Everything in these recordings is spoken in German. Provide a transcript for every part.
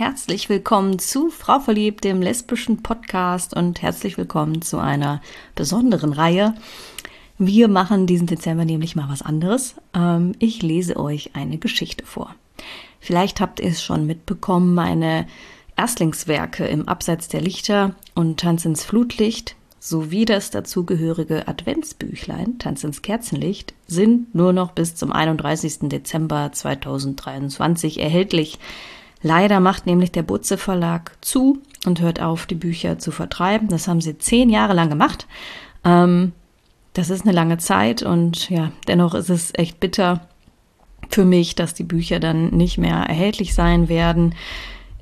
Herzlich willkommen zu Frau Verliebt, dem lesbischen Podcast und herzlich willkommen zu einer besonderen Reihe. Wir machen diesen Dezember nämlich mal was anderes. Ähm, ich lese euch eine Geschichte vor. Vielleicht habt ihr es schon mitbekommen, meine Erstlingswerke im Abseits der Lichter und Tanz ins Flutlicht sowie das dazugehörige Adventsbüchlein Tanz ins Kerzenlicht sind nur noch bis zum 31. Dezember 2023 erhältlich. Leider macht nämlich der Butze Verlag zu und hört auf, die Bücher zu vertreiben. Das haben sie zehn Jahre lang gemacht. Ähm, das ist eine lange Zeit und ja, dennoch ist es echt bitter für mich, dass die Bücher dann nicht mehr erhältlich sein werden.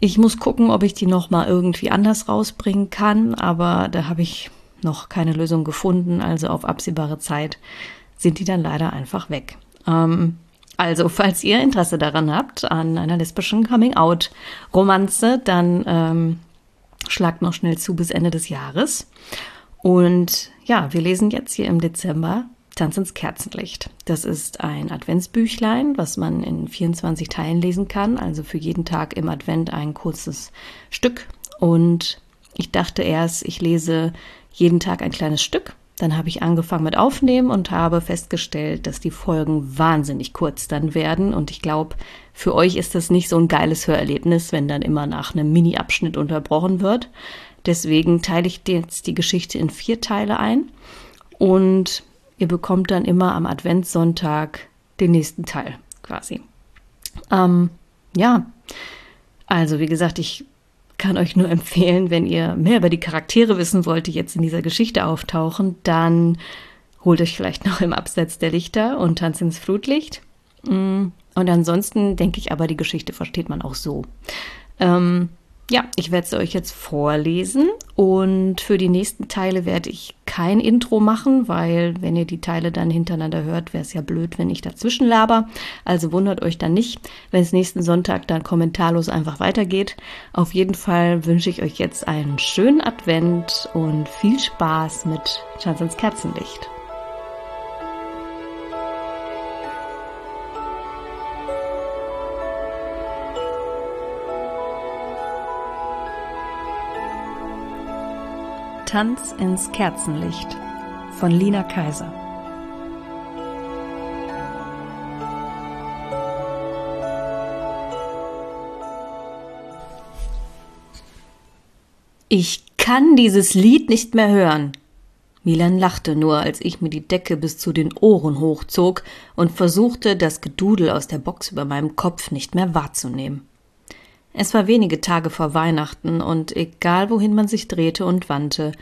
Ich muss gucken, ob ich die noch mal irgendwie anders rausbringen kann, aber da habe ich noch keine Lösung gefunden. Also auf absehbare Zeit sind die dann leider einfach weg. Ähm, also, falls ihr Interesse daran habt, an einer lesbischen Coming-out-Romanze, dann ähm, schlagt noch schnell zu bis Ende des Jahres. Und ja, wir lesen jetzt hier im Dezember Tanz ins Kerzenlicht. Das ist ein Adventsbüchlein, was man in 24 Teilen lesen kann, also für jeden Tag im Advent ein kurzes Stück. Und ich dachte erst, ich lese jeden Tag ein kleines Stück. Dann habe ich angefangen mit Aufnehmen und habe festgestellt, dass die Folgen wahnsinnig kurz dann werden. Und ich glaube, für euch ist das nicht so ein geiles Hörerlebnis, wenn dann immer nach einem Mini-Abschnitt unterbrochen wird. Deswegen teile ich jetzt die Geschichte in vier Teile ein. Und ihr bekommt dann immer am Adventssonntag den nächsten Teil quasi. Ähm, ja, also wie gesagt, ich kann euch nur empfehlen, wenn ihr mehr über die Charaktere wissen wollt, die jetzt in dieser Geschichte auftauchen, dann holt euch vielleicht noch im Absatz der Lichter und tanzt ins Flutlicht. Mm, und ansonsten denke ich aber, die Geschichte versteht man auch so. Ähm, ja, ich werde es euch jetzt vorlesen und für die nächsten Teile werde ich kein Intro machen, weil wenn ihr die Teile dann hintereinander hört, wäre es ja blöd, wenn ich dazwischen laber. Also wundert euch dann nicht, wenn es nächsten Sonntag dann kommentarlos einfach weitergeht. Auf jeden Fall wünsche ich euch jetzt einen schönen Advent und viel Spaß mit Chance ins Kerzenlicht. Tanz ins Kerzenlicht von Lina Kaiser. Ich kann dieses Lied nicht mehr hören. Milan lachte nur, als ich mir die Decke bis zu den Ohren hochzog und versuchte, das Gedudel aus der Box über meinem Kopf nicht mehr wahrzunehmen. Es war wenige Tage vor Weihnachten und egal wohin man sich drehte und wandte,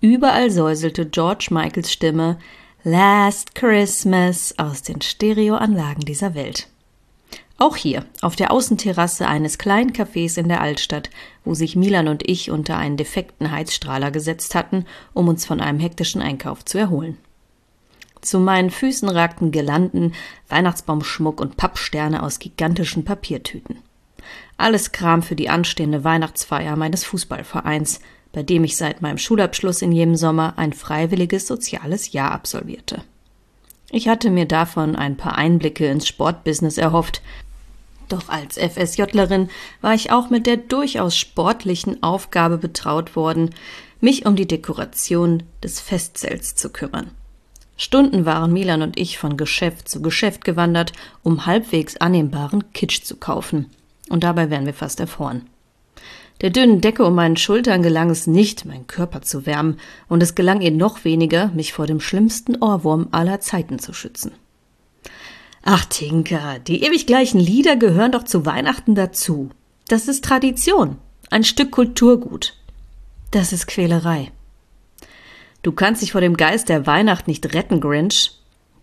überall säuselte George Michaels Stimme Last Christmas aus den Stereoanlagen dieser Welt. Auch hier, auf der Außenterrasse eines kleinen Cafés in der Altstadt, wo sich Milan und ich unter einen defekten Heizstrahler gesetzt hatten, um uns von einem hektischen Einkauf zu erholen. Zu meinen Füßen ragten Girlanden, Weihnachtsbaumschmuck und Pappsterne aus gigantischen Papiertüten. Alles Kram für die anstehende Weihnachtsfeier meines Fußballvereins, bei dem ich seit meinem Schulabschluss in jedem Sommer ein freiwilliges soziales Jahr absolvierte. Ich hatte mir davon ein paar Einblicke ins Sportbusiness erhofft, doch als FSJlerin war ich auch mit der durchaus sportlichen Aufgabe betraut worden, mich um die Dekoration des Festzelts zu kümmern. Stunden waren Milan und ich von Geschäft zu Geschäft gewandert, um halbwegs annehmbaren Kitsch zu kaufen – und dabei wären wir fast erfroren. Der dünnen Decke um meinen Schultern gelang es nicht, meinen Körper zu wärmen, und es gelang ihr noch weniger, mich vor dem schlimmsten Ohrwurm aller Zeiten zu schützen. Ach, Tinka, die ewig gleichen Lieder gehören doch zu Weihnachten dazu. Das ist Tradition, ein Stück Kulturgut. Das ist Quälerei. Du kannst dich vor dem Geist der Weihnacht nicht retten, Grinch.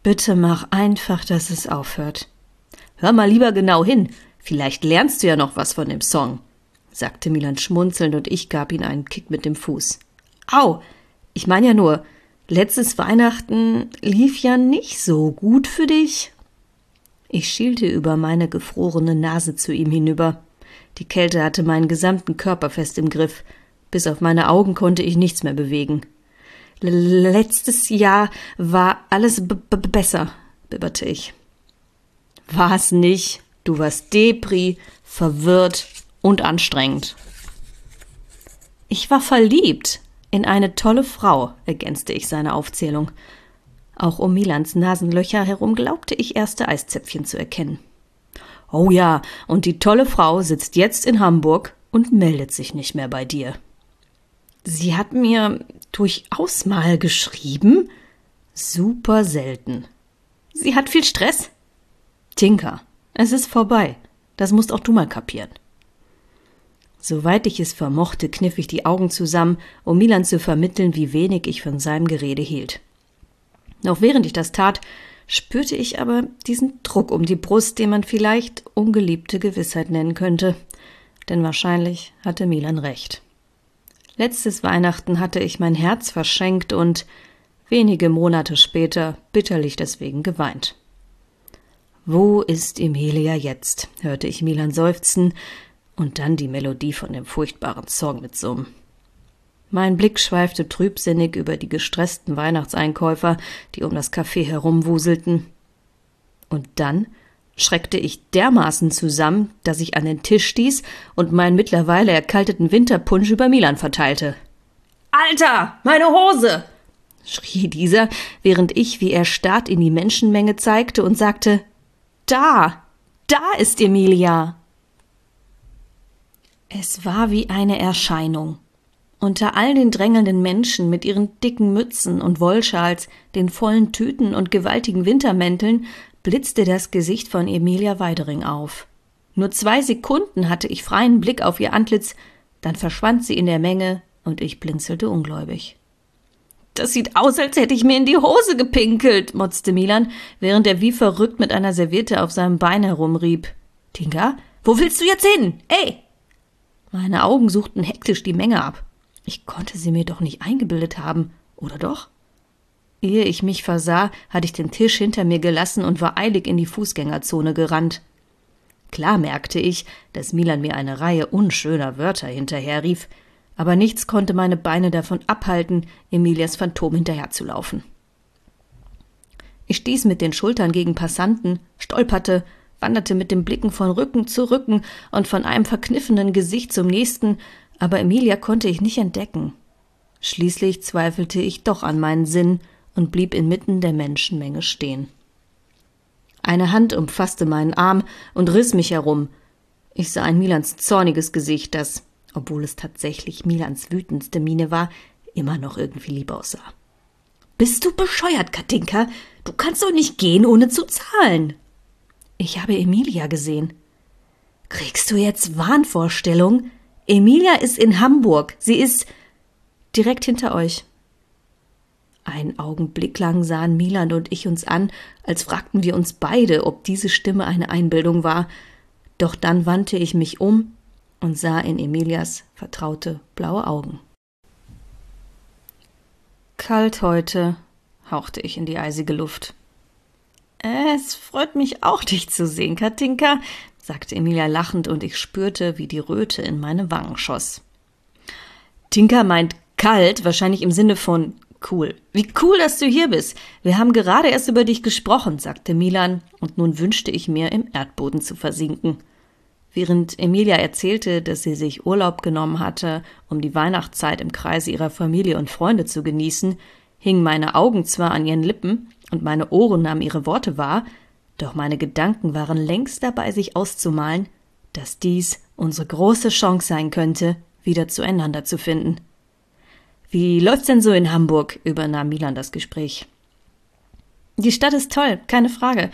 Bitte mach einfach, dass es aufhört. Hör mal lieber genau hin. Vielleicht lernst du ja noch was von dem Song, sagte Milan schmunzelnd und ich gab ihm einen Kick mit dem Fuß. Au, ich meine ja nur, letztes Weihnachten lief ja nicht so gut für dich. Ich schielte über meine gefrorene Nase zu ihm hinüber. Die Kälte hatte meinen gesamten Körper fest im Griff. Bis auf meine Augen konnte ich nichts mehr bewegen. Letztes Jahr war alles besser, bibberte ich. War's nicht, Du warst Depri, verwirrt und anstrengend. Ich war verliebt in eine tolle Frau, ergänzte ich seine Aufzählung. Auch um Milans Nasenlöcher herum glaubte ich erste Eiszäpfchen zu erkennen. Oh ja, und die tolle Frau sitzt jetzt in Hamburg und meldet sich nicht mehr bei dir. Sie hat mir durchaus mal geschrieben. Super selten. Sie hat viel Stress. Tinker, es ist vorbei. Das musst auch du mal kapieren. Soweit ich es vermochte, kniff ich die Augen zusammen, um Milan zu vermitteln, wie wenig ich von seinem Gerede hielt. Noch während ich das tat, spürte ich aber diesen Druck um die Brust, den man vielleicht ungeliebte Gewissheit nennen könnte. Denn wahrscheinlich hatte Milan recht. Letztes Weihnachten hatte ich mein Herz verschenkt und wenige Monate später bitterlich deswegen geweint. Wo ist Emilia jetzt? hörte ich Milan seufzen und dann die Melodie von dem furchtbaren Song mitsummen. Mein Blick schweifte trübsinnig über die gestressten Weihnachtseinkäufer, die um das Café herumwuselten. Und dann schreckte ich dermaßen zusammen, dass ich an den Tisch stieß und meinen mittlerweile erkalteten Winterpunsch über Milan verteilte. Alter, meine Hose! schrie dieser, während ich wie erstarrt in die Menschenmenge zeigte und sagte Da, da ist Emilia. Es war wie eine Erscheinung. Unter all den drängelnden Menschen mit ihren dicken Mützen und Wollschals, den vollen Tüten und gewaltigen Wintermänteln blitzte das Gesicht von Emilia Weidering auf. Nur zwei Sekunden hatte ich freien Blick auf ihr Antlitz, dann verschwand sie in der Menge und ich blinzelte ungläubig. Das sieht aus, als hätte ich mir in die Hose gepinkelt, motzte Milan, während er wie verrückt mit einer Serviette auf seinem Bein herumrieb. Tinka, wo willst du jetzt hin? Ey! Meine Augen suchten hektisch die Menge ab. Ich konnte sie mir doch nicht eingebildet haben, oder doch? Ehe ich mich versah, hatte ich den Tisch hinter mir gelassen und war eilig in die Fußgängerzone gerannt. Klar merkte ich, dass Milan mir eine Reihe unschöner Wörter hinterherrief, aber nichts konnte meine Beine davon abhalten, Emilias Phantom hinterherzulaufen. Ich stieß mit den Schultern gegen Passanten, stolperte, wanderte mit den Blicken von Rücken zu Rücken und von einem verkniffenen Gesicht zum nächsten, aber Emilia konnte ich nicht entdecken. Schließlich zweifelte ich doch an meinen Sinn und blieb inmitten der Menschenmenge stehen. Eine Hand umfasste meinen Arm und riss mich herum. Ich sah ein Milans zorniges Gesicht, das, obwohl es tatsächlich Milans wütendste Miene war, immer noch irgendwie lieb aussah. Bist du bescheuert, Katinka? Du kannst doch nicht gehen, ohne zu zahlen. Ich habe Emilia gesehen. Kriegst du jetzt Wahnvorstellung? Emilia ist in Hamburg. Sie ist direkt hinter euch. Einen Augenblick lang sahen Milan und ich uns an, als fragten wir uns beide, ob diese Stimme eine Einbildung war. Doch dann wandte ich mich um und sah in Emilias vertraute blaue Augen. Kalt heute, hauchte ich in die eisige Luft. Es freut mich auch, dich zu sehen, Katinka, sagte Emilia lachend, und ich spürte, wie die Röte in meine Wangen schoss. Tinka meint kalt, wahrscheinlich im Sinne von Cool. Wie cool, dass du hier bist. Wir haben gerade erst über dich gesprochen, sagte Milan, und nun wünschte ich mir, im Erdboden zu versinken. Während Emilia erzählte, dass sie sich Urlaub genommen hatte, um die Weihnachtszeit im Kreise ihrer Familie und Freunde zu genießen, hingen meine Augen zwar an ihren Lippen und meine Ohren nahmen ihre Worte wahr, doch meine Gedanken waren längst dabei, sich auszumalen, dass dies unsere große Chance sein könnte, wieder zueinander zu finden. Wie läuft's denn so in Hamburg? übernahm Milan das Gespräch. Die Stadt ist toll, keine Frage.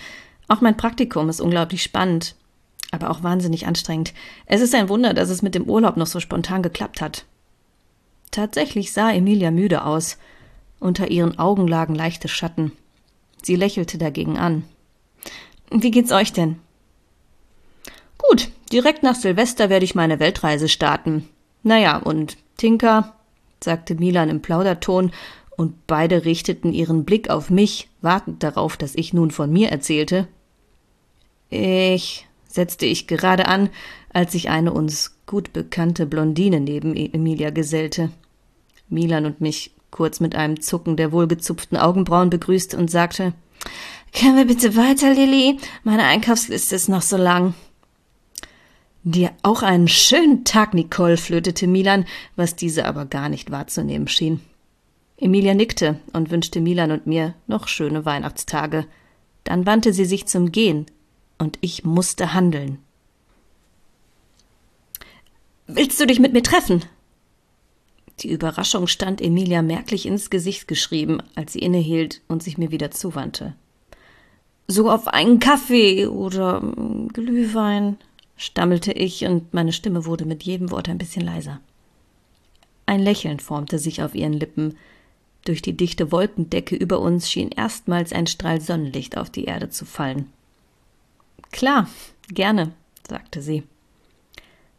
Auch mein Praktikum ist unglaublich spannend, aber auch wahnsinnig anstrengend. Es ist ein Wunder, dass es mit dem Urlaub noch so spontan geklappt hat. Tatsächlich sah Emilia müde aus. Unter ihren Augen lagen leichte Schatten. Sie lächelte dagegen an. Wie geht's euch denn? Gut, direkt nach Silvester werde ich meine Weltreise starten. Naja, und Tinka, sagte Milan im Plauderton, und beide richteten ihren Blick auf mich, wartend darauf, dass ich nun von mir erzählte. Ich, setzte ich gerade an, als sich eine uns gut bekannte Blondine neben e- Emilia gesellte. Milan und mich kurz mit einem Zucken der wohlgezupften Augenbrauen begrüßte und sagte, können wir bitte weiter, Lilly? Meine Einkaufsliste ist noch so lang. Dir auch einen schönen Tag, Nicole, flötete Milan, was diese aber gar nicht wahrzunehmen schien. Emilia nickte und wünschte Milan und mir noch schöne Weihnachtstage. Dann wandte sie sich zum Gehen, und ich musste handeln. Willst du dich mit mir treffen? Die Überraschung stand Emilia merklich ins Gesicht geschrieben, als sie innehielt und sich mir wieder zuwandte. So auf einen Kaffee oder hm, Glühwein, stammelte ich, und meine Stimme wurde mit jedem Wort ein bisschen leiser. Ein Lächeln formte sich auf ihren Lippen. Durch die dichte Wolkendecke über uns schien erstmals ein Strahl Sonnenlicht auf die Erde zu fallen. Klar, gerne, sagte sie.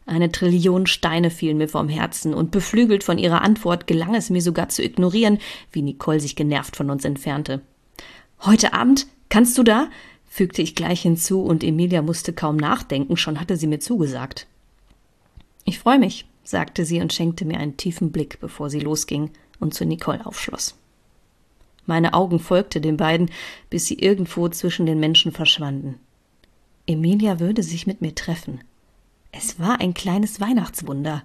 Eine Trillion Steine fielen mir vom Herzen, und beflügelt von ihrer Antwort gelang es mir sogar zu ignorieren, wie Nicole sich genervt von uns entfernte. Heute Abend? Kannst du da? fügte ich gleich hinzu, und Emilia musste kaum nachdenken, schon hatte sie mir zugesagt. Ich freue mich, sagte sie und schenkte mir einen tiefen Blick, bevor sie losging und zu Nicole aufschloss. Meine Augen folgte den beiden, bis sie irgendwo zwischen den Menschen verschwanden. Emilia würde sich mit mir treffen. Es war ein kleines Weihnachtswunder.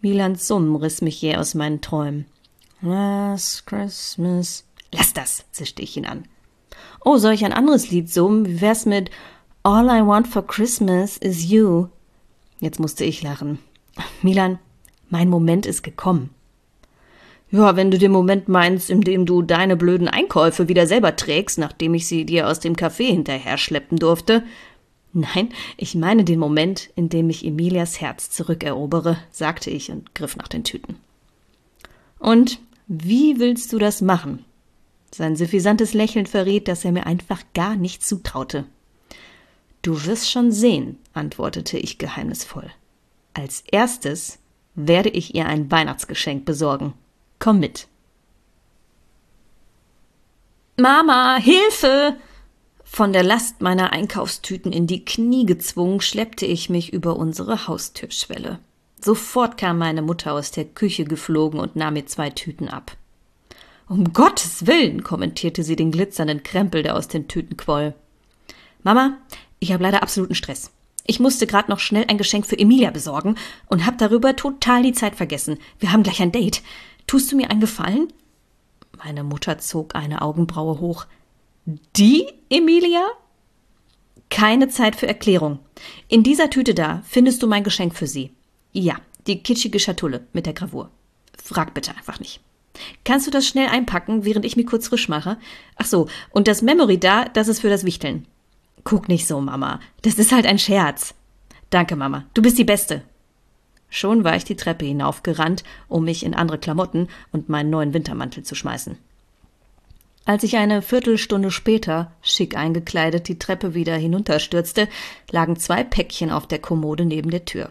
Milans Summen riss mich jäh aus meinen Träumen. Last Christmas. Lass das, zischte ich ihn an. Oh, soll ich ein anderes Lied summen? Wie wär's mit All I want for Christmas is you? Jetzt musste ich lachen. Milan, mein Moment ist gekommen. Ja, wenn du den Moment meinst, in dem du deine blöden Einkäufe wieder selber trägst, nachdem ich sie dir aus dem Café hinterher schleppen durfte, Nein, ich meine den Moment, in dem ich Emilias Herz zurückerobere, sagte ich und griff nach den Tüten. Und wie willst du das machen? Sein suffisantes Lächeln verriet, dass er mir einfach gar nicht zutraute. Du wirst schon sehen, antwortete ich geheimnisvoll. Als erstes werde ich ihr ein Weihnachtsgeschenk besorgen. Komm mit. Mama, Hilfe! Von der Last meiner Einkaufstüten in die Knie gezwungen, schleppte ich mich über unsere Haustürschwelle. Sofort kam meine Mutter aus der Küche geflogen und nahm mir zwei Tüten ab. Um Gottes Willen, kommentierte sie den glitzernden Krempel, der aus den Tüten quoll. Mama, ich habe leider absoluten Stress. Ich musste gerade noch schnell ein Geschenk für Emilia besorgen und habe darüber total die Zeit vergessen. Wir haben gleich ein Date. Tust du mir einen Gefallen? Meine Mutter zog eine Augenbraue hoch. Die Emilia? Keine Zeit für Erklärung. In dieser Tüte da findest du mein Geschenk für sie. Ja, die kitschige Schatulle mit der Gravur. Frag bitte einfach nicht. Kannst du das schnell einpacken, während ich mich kurz frisch mache? Ach so, und das Memory da, das ist für das Wichteln. Guck nicht so, Mama. Das ist halt ein Scherz. Danke, Mama. Du bist die Beste. Schon war ich die Treppe hinaufgerannt, um mich in andere Klamotten und meinen neuen Wintermantel zu schmeißen. Als ich eine Viertelstunde später, schick eingekleidet, die Treppe wieder hinunterstürzte, lagen zwei Päckchen auf der Kommode neben der Tür.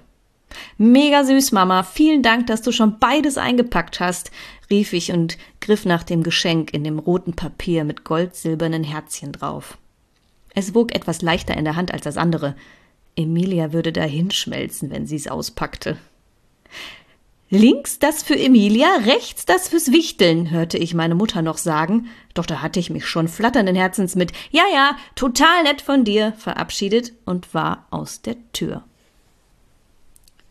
Mega süß, Mama. Vielen Dank, dass du schon beides eingepackt hast, rief ich und griff nach dem Geschenk in dem roten Papier mit goldsilbernen Herzchen drauf. Es wog etwas leichter in der Hand als das andere. Emilia würde dahinschmelzen, wenn sie es auspackte. Links das für Emilia, rechts das fürs Wichteln, hörte ich meine Mutter noch sagen, doch da hatte ich mich schon flatternden Herzens mit Ja, ja, total nett von dir verabschiedet und war aus der Tür.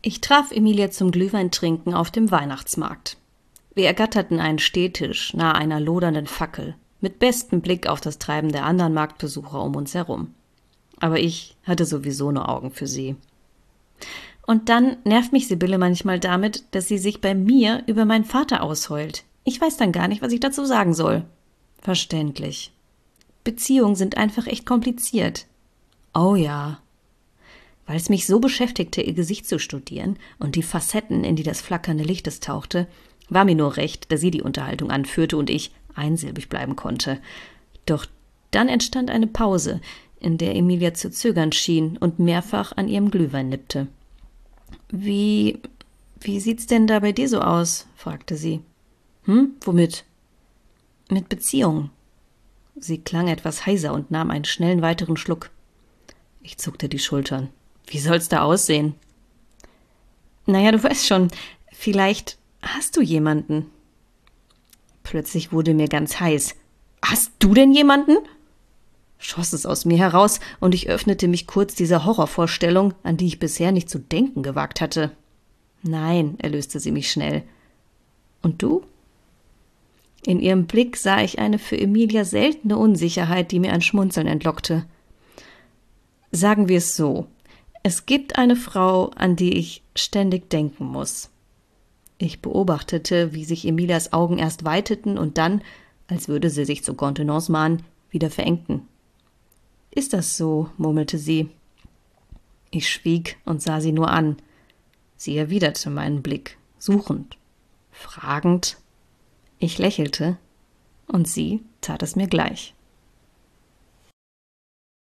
Ich traf Emilia zum Glühweintrinken auf dem Weihnachtsmarkt. Wir ergatterten einen Stehtisch nahe einer lodernden Fackel, mit bestem Blick auf das Treiben der anderen Marktbesucher um uns herum. Aber ich hatte sowieso nur Augen für sie. Und dann nervt mich Sibylle manchmal damit, dass sie sich bei mir über meinen Vater ausheult. Ich weiß dann gar nicht, was ich dazu sagen soll. Verständlich. Beziehungen sind einfach echt kompliziert. Oh ja. Weil es mich so beschäftigte, ihr Gesicht zu studieren und die Facetten, in die das flackernde Lichtes tauchte, war mir nur recht, dass sie die Unterhaltung anführte und ich einsilbig bleiben konnte. Doch dann entstand eine Pause, in der Emilia zu zögern schien und mehrfach an ihrem Glühwein nippte. Wie, wie sieht's denn da bei dir so aus? fragte sie. Hm, womit? Mit Beziehungen. Sie klang etwas heiser und nahm einen schnellen weiteren Schluck. Ich zuckte die Schultern. Wie soll's da aussehen? Naja, du weißt schon, vielleicht hast du jemanden. Plötzlich wurde mir ganz heiß. Hast du denn jemanden? Schoss es aus mir heraus, und ich öffnete mich kurz dieser Horrorvorstellung, an die ich bisher nicht zu denken gewagt hatte. Nein, erlöste sie mich schnell. Und du? In ihrem Blick sah ich eine für Emilia seltene Unsicherheit, die mir ein Schmunzeln entlockte. Sagen wir es so. Es gibt eine Frau, an die ich ständig denken muss. Ich beobachtete, wie sich Emilias Augen erst weiteten und dann, als würde sie sich zur Kontenance mahnen, wieder verengten. Ist das so? murmelte sie. Ich schwieg und sah sie nur an. Sie erwiderte meinen Blick, suchend, fragend. Ich lächelte, und sie tat es mir gleich.